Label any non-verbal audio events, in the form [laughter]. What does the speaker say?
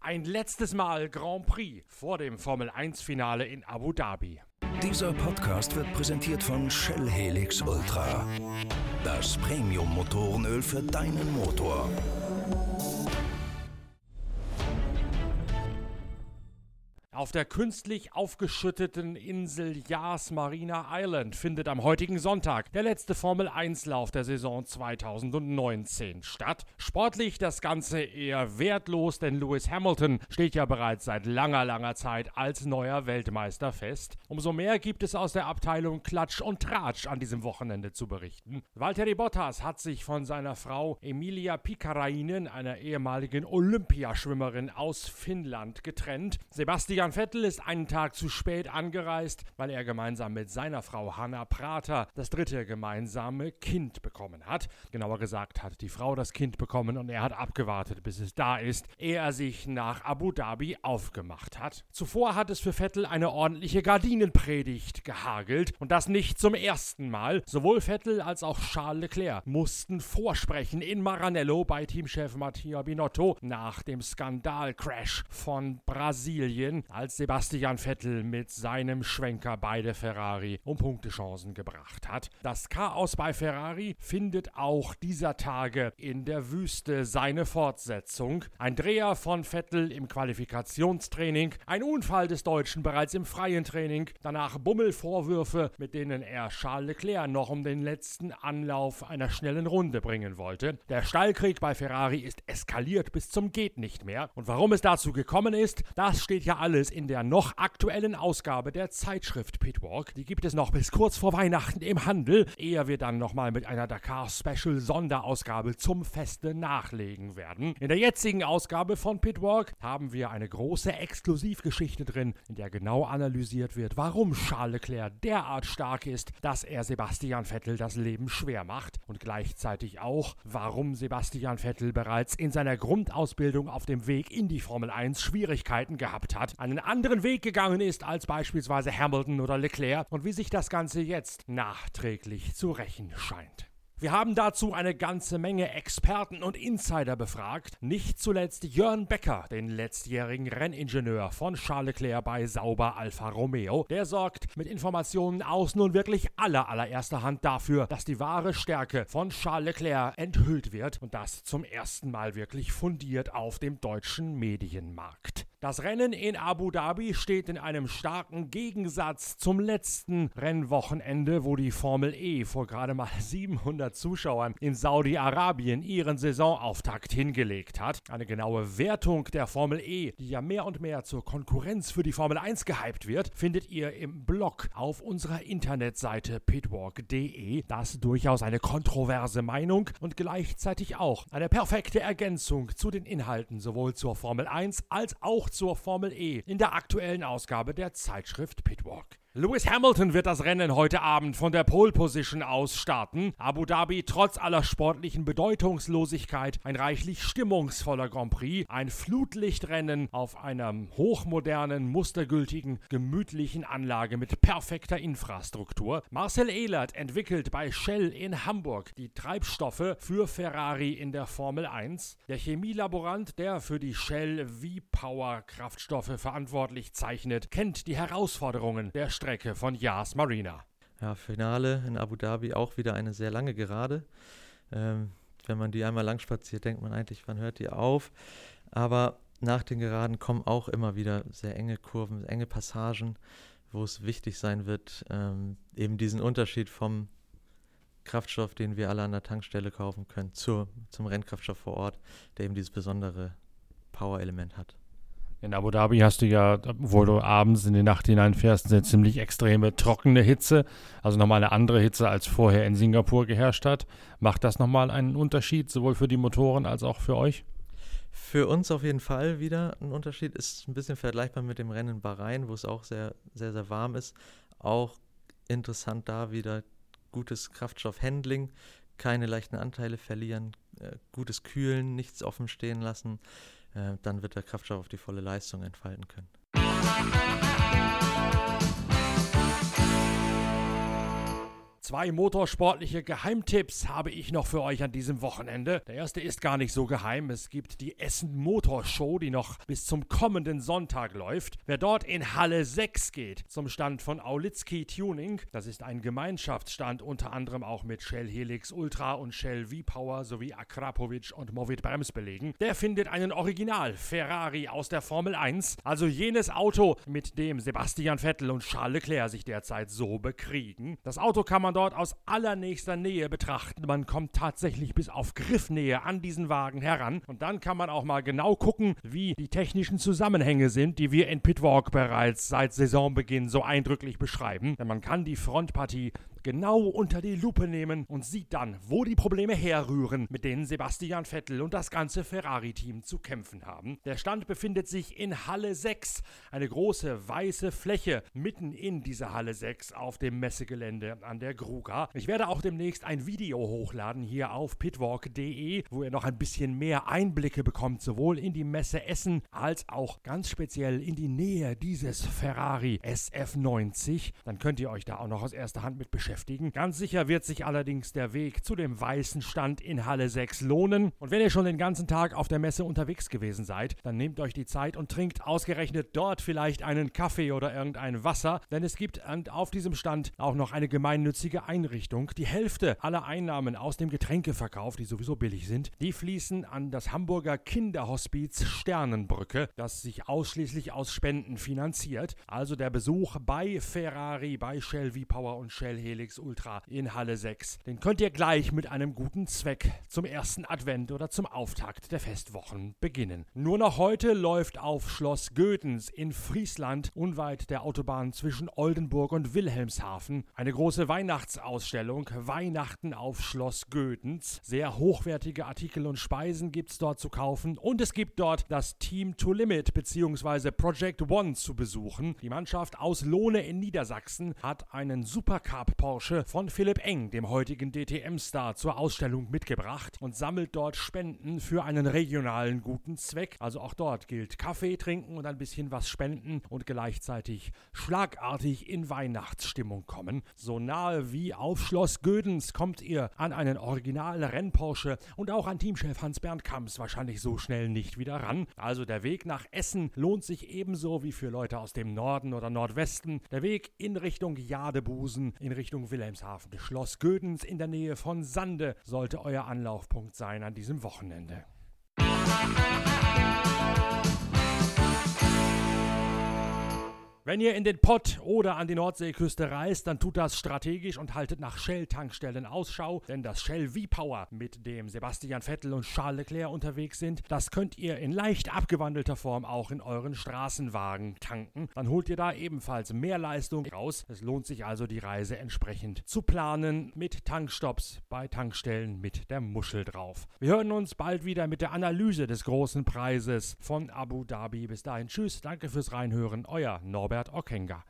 Ein letztes Mal Grand Prix vor dem Formel 1 Finale in Abu Dhabi. Dieser Podcast wird präsentiert von Shell Helix Ultra. Das Premium-Motorenöl für deinen Motor. Auf der künstlich aufgeschütteten Insel Yas Marina Island findet am heutigen Sonntag der letzte Formel-1-Lauf der Saison 2019 statt. Sportlich das Ganze eher wertlos, denn Lewis Hamilton steht ja bereits seit langer, langer Zeit als neuer Weltmeister fest. Umso mehr gibt es aus der Abteilung Klatsch und Tratsch an diesem Wochenende zu berichten. Valtteri Bottas hat sich von seiner Frau Emilia Pikarainen, einer ehemaligen Olympiaschwimmerin aus Finnland, getrennt. Sebastian Sebastian Vettel ist einen Tag zu spät angereist, weil er gemeinsam mit seiner Frau Hanna Prater das dritte gemeinsame Kind bekommen hat. Genauer gesagt hat die Frau das Kind bekommen und er hat abgewartet, bis es da ist, ehe er sich nach Abu Dhabi aufgemacht hat. Zuvor hat es für Vettel eine ordentliche Gardinenpredigt gehagelt und das nicht zum ersten Mal. Sowohl Vettel als auch Charles Leclerc mussten vorsprechen in Maranello bei Teamchef Mattia Binotto nach dem Skandalcrash von Brasilien, als Sebastian Vettel mit seinem Schwenker beide Ferrari um Punktechancen gebracht hat. Das Chaos bei Ferrari findet auch dieser Tage in der Wüste seine Fortsetzung. Ein Dreher von Vettel im Qualifikationstraining, ein Unfall des Deutschen bereits im freien Training, danach Bummelvorwürfe, mit denen er Charles Leclerc noch um den letzten Anlauf einer schnellen Runde bringen wollte. Der Stallkrieg bei Ferrari ist eskaliert bis zum geht nicht mehr. Und warum es dazu gekommen ist, das steht ja alles Neues in der noch aktuellen Ausgabe der Zeitschrift Pitwalk. Die gibt es noch bis kurz vor Weihnachten im Handel, ehe wir dann nochmal mit einer Dakar Special Sonderausgabe zum Feste nachlegen werden. In der jetzigen Ausgabe von Pitwalk haben wir eine große Exklusivgeschichte drin, in der genau analysiert wird, warum Charles Leclerc derart stark ist, dass er Sebastian Vettel das Leben schwer macht und gleichzeitig auch, warum Sebastian Vettel bereits in seiner Grundausbildung auf dem Weg in die Formel 1 Schwierigkeiten gehabt hat, einen einen anderen Weg gegangen ist als beispielsweise Hamilton oder Leclerc und wie sich das Ganze jetzt nachträglich zu rächen scheint. Wir haben dazu eine ganze Menge Experten und Insider befragt, nicht zuletzt Jörn Becker, den letztjährigen Renningenieur von Charles Leclerc bei Sauber Alfa Romeo. Der sorgt mit Informationen aus nun wirklich aller allererster Hand dafür, dass die wahre Stärke von Charles Leclerc enthüllt wird und das zum ersten Mal wirklich fundiert auf dem deutschen Medienmarkt. Das Rennen in Abu Dhabi steht in einem starken Gegensatz zum letzten Rennwochenende, wo die Formel E vor gerade mal [laughs] 700 Zuschauern in Saudi-Arabien ihren Saisonauftakt hingelegt hat. Eine genaue Wertung der Formel E, die ja mehr und mehr zur Konkurrenz für die Formel 1 gehypt wird, findet ihr im Blog auf unserer Internetseite pitwalk.de. Das durchaus eine kontroverse Meinung und gleichzeitig auch eine perfekte Ergänzung zu den Inhalten sowohl zur Formel 1 als auch zur Formel E in der aktuellen Ausgabe der Zeitschrift Pitwalk. Lewis Hamilton wird das Rennen heute Abend von der Pole Position aus starten. Abu Dhabi trotz aller sportlichen Bedeutungslosigkeit ein reichlich stimmungsvoller Grand Prix, ein Flutlichtrennen auf einer hochmodernen, mustergültigen, gemütlichen Anlage mit perfekter Infrastruktur. Marcel Ehlert entwickelt bei Shell in Hamburg die Treibstoffe für Ferrari in der Formel 1. Der Chemielaborant, der für die Shell V-Power Kraftstoffe verantwortlich zeichnet, kennt die Herausforderungen der Strecke Strecke von Yas Marina. Ja, Finale in Abu Dhabi auch wieder eine sehr lange Gerade. Ähm, wenn man die einmal lang spaziert, denkt man eigentlich, wann hört die auf? Aber nach den Geraden kommen auch immer wieder sehr enge Kurven, enge Passagen, wo es wichtig sein wird, ähm, eben diesen Unterschied vom Kraftstoff, den wir alle an der Tankstelle kaufen können, zur, zum Rennkraftstoff vor Ort, der eben dieses besondere Power-Element hat. In Abu Dhabi hast du ja, wo du abends in die Nacht hineinfährst, eine ziemlich extreme trockene Hitze. Also nochmal eine andere Hitze, als vorher in Singapur geherrscht hat. Macht das nochmal einen Unterschied, sowohl für die Motoren als auch für euch? Für uns auf jeden Fall wieder ein Unterschied. Ist ein bisschen vergleichbar mit dem Rennen in Bahrain, wo es auch sehr, sehr, sehr warm ist. Auch interessant da wieder gutes Kraftstoffhandling, keine leichten Anteile verlieren, äh, gutes Kühlen, nichts offen stehen lassen. Äh, dann wird der Kraftstoff auf die volle Leistung entfalten können. Zwei motorsportliche Geheimtipps habe ich noch für euch an diesem Wochenende. Der erste ist gar nicht so geheim. Es gibt die Essen Motorshow, die noch bis zum kommenden Sonntag läuft. Wer dort in Halle 6 geht, zum Stand von Aulitzki Tuning, das ist ein Gemeinschaftsstand unter anderem auch mit Shell Helix Ultra und Shell V-Power sowie Akrapovic und Movit Bremsbelegen, der findet einen Original Ferrari aus der Formel 1, also jenes Auto, mit dem Sebastian Vettel und Charles Leclerc sich derzeit so bekriegen. Das Auto kann man dort aus allernächster Nähe betrachten. Man kommt tatsächlich bis auf Griffnähe an diesen Wagen heran und dann kann man auch mal genau gucken, wie die technischen Zusammenhänge sind, die wir in Pitwalk bereits seit Saisonbeginn so eindrücklich beschreiben. Denn man kann die Frontpartie genau unter die Lupe nehmen und sieht dann, wo die Probleme herrühren, mit denen Sebastian Vettel und das ganze Ferrari-Team zu kämpfen haben. Der Stand befindet sich in Halle 6, eine große weiße Fläche mitten in dieser Halle 6 auf dem Messegelände an der Gruga. Ich werde auch demnächst ein Video hochladen hier auf pitwalk.de, wo ihr noch ein bisschen mehr Einblicke bekommt, sowohl in die Messe Essen als auch ganz speziell in die Nähe dieses Ferrari SF90. Dann könnt ihr euch da auch noch aus erster Hand mit beschäftigen beschäftigen. Ganz sicher wird sich allerdings der Weg zu dem weißen Stand in Halle 6 lohnen. Und wenn ihr schon den ganzen Tag auf der Messe unterwegs gewesen seid, dann nehmt euch die Zeit und trinkt ausgerechnet dort vielleicht einen Kaffee oder irgendein Wasser, denn es gibt auf diesem Stand auch noch eine gemeinnützige Einrichtung. Die Hälfte aller Einnahmen aus dem Getränkeverkauf, die sowieso billig sind, die fließen an das Hamburger Kinderhospiz Sternenbrücke, das sich ausschließlich aus Spenden finanziert. Also der Besuch bei Ferrari, bei Shell V-Power und Shell Helix Helix Ultra in Halle 6. Den könnt ihr gleich mit einem guten Zweck zum ersten Advent oder zum Auftakt der Festwochen beginnen. Nur noch heute läuft auf Schloss Gödens in Friesland, unweit der Autobahn zwischen Oldenburg und Wilhelmshaven, eine große Weihnachtsausstellung Weihnachten auf Schloss Gödens. Sehr hochwertige Artikel und Speisen gibt es dort zu kaufen und es gibt dort das Team to Limit bzw. Project One zu besuchen. Die Mannschaft aus Lohne in Niedersachsen hat einen Supercup Porsche von Philipp Eng, dem heutigen DTM-Star, zur Ausstellung mitgebracht und sammelt dort Spenden für einen regionalen guten Zweck. Also auch dort gilt Kaffee trinken und ein bisschen was spenden und gleichzeitig schlagartig in Weihnachtsstimmung kommen. So nahe wie auf Schloss Gödens kommt ihr an einen originalen Rennporsche und auch an Teamchef Hans-Bernd Kamps wahrscheinlich so schnell nicht wieder ran. Also der Weg nach Essen lohnt sich ebenso wie für Leute aus dem Norden oder Nordwesten. Der Weg in Richtung Jadebusen, in Richtung Richtung Wilhelmshaven. Schloss Gödens in der Nähe von Sande sollte euer Anlaufpunkt sein an diesem Wochenende. Wenn ihr in den Pott oder an die Nordseeküste reist, dann tut das strategisch und haltet nach Shell-Tankstellen Ausschau, denn das Shell V-Power, mit dem Sebastian Vettel und Charles Leclerc unterwegs sind, das könnt ihr in leicht abgewandelter Form auch in euren Straßenwagen tanken. Dann holt ihr da ebenfalls mehr Leistung raus. Es lohnt sich also, die Reise entsprechend zu planen mit Tankstops bei Tankstellen mit der Muschel drauf. Wir hören uns bald wieder mit der Analyse des großen Preises von Abu Dhabi. Bis dahin, tschüss, danke fürs Reinhören, euer Norbert. Norbert Ockenger.